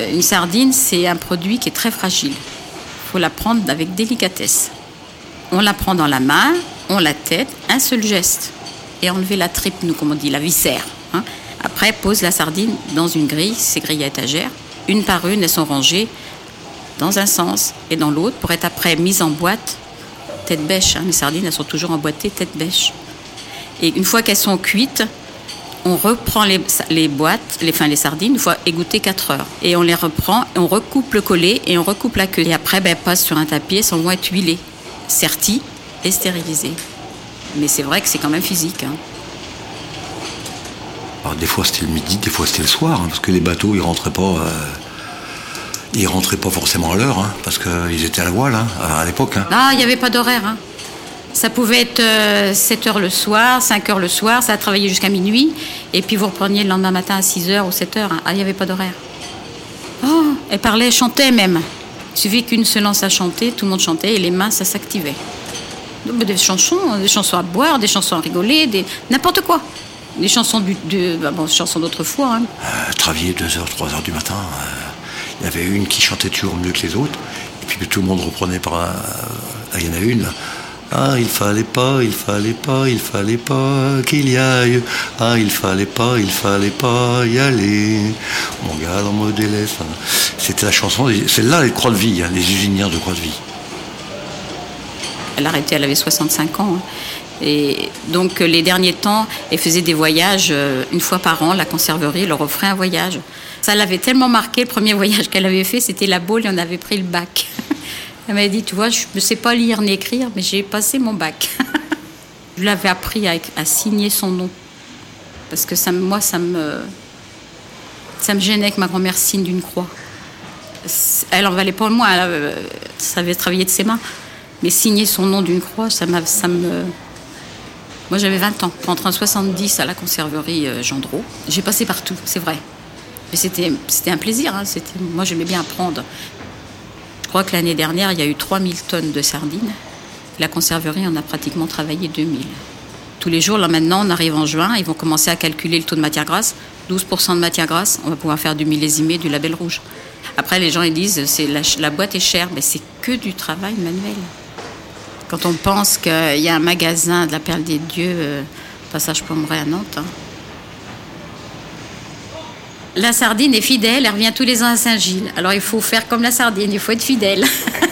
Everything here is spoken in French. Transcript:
Euh, une sardine, c'est un produit qui est très fragile. Il faut la prendre avec délicatesse. On la prend dans la main, on la tête, un seul geste. Et enlever la tripe, nous, comme on dit, la viscère. hein. Après, pose la sardine dans une grille, ces grilles à étagères. Une par une, elles sont rangées dans un sens et dans l'autre pour être après mises en boîte tête bêche. hein. Les sardines, elles sont toujours emboîtées tête bêche. Et une fois qu'elles sont cuites, on reprend les, les boîtes, les, enfin, les sardines, une fois égouttées 4 heures. Et on les reprend, on recoupe le collet et on recoupe la queue. Et après, ben, elles passent sur un tapis, elles vont être huilées, serties et stérilisées. Mais c'est vrai que c'est quand même physique. hein. Alors, des fois c'était le midi, des fois c'était le soir, hein, parce que les bateaux ils rentraient pas, euh, ils rentraient pas forcément à l'heure, hein, parce qu'ils étaient à la voile hein, à l'époque. Ah, il n'y avait pas d'horaire. Hein. Ça pouvait être 7 heures le soir, 5 heures le soir, ça a travaillé jusqu'à minuit, et puis vous repreniez le lendemain matin à 6 heures ou 7 heures. hein. Ah, il n'y avait pas d'horaire. Oh, elle parlait, elle chantait même. Il suffit qu'une se lance à chanter, tout le monde chantait, et les mains, ça s'activait. Donc, Des chansons, des chansons à boire, des chansons à rigoler, n'importe quoi. Des chansons de, bah chansons d'autrefois. hein. Euh, travailler 2h, 3h du matin, euh, il y avait une qui chantait toujours mieux que les autres, et puis tout le monde reprenait par... ah, il y en a une. Ah, il fallait pas, il fallait pas, il fallait pas qu'il y aille. Ah, il fallait pas, il fallait pas y aller. Mon gars, dans mon délai, ça. C'était la chanson, celle-là, les Croix de Vie, hein, les usinières de Croix de Vie. Elle a arrêté, elle avait 65 ans. hein. Et donc, euh, les derniers temps, elle faisait des voyages euh, une fois par an. La conserverie leur offrait un voyage. Ça l'avait tellement marqué. Le premier voyage qu'elle avait fait, c'était la Baule et on avait pris le bac. Elle m'avait dit Tu vois, je ne sais pas lire ni écrire, mais j'ai passé mon bac. je l'avais appris à, signer son nom. Parce que ça, moi, ça me, ça me gênait que ma grand-mère signe d'une croix. Elle en valait pas le moins, elle euh, savait travailler de ses mains. Mais signer son nom d'une croix, ça, ça me. Moi, j'avais 20 ans. Rentré en 70 à la conserverie euh, Gendreau. J'ai passé partout, c'est vrai. Mais c'était un plaisir. hein. Moi, j'aimais bien apprendre. Je crois que l'année dernière, il y a eu 3000 tonnes de sardines. La conserverie en a pratiquement travaillé 2000. Tous les jours, là maintenant, on arrive en juin, ils vont commencer à calculer le taux de matière grasse. 12% de matière grasse, on va pouvoir faire du millésimé, du label rouge. Après, les gens ils disent c'est la, boîte est chère, mais c'est que du travail manuel. Quand on pense qu'il y a un magasin de la Perle des Dieux, euh, passage Pommeret à Nantes. hein. La sardine est fidèle, elle revient tous les ans à Saint-Gilles. Alors il faut faire comme la sardine, il faut être fidèle.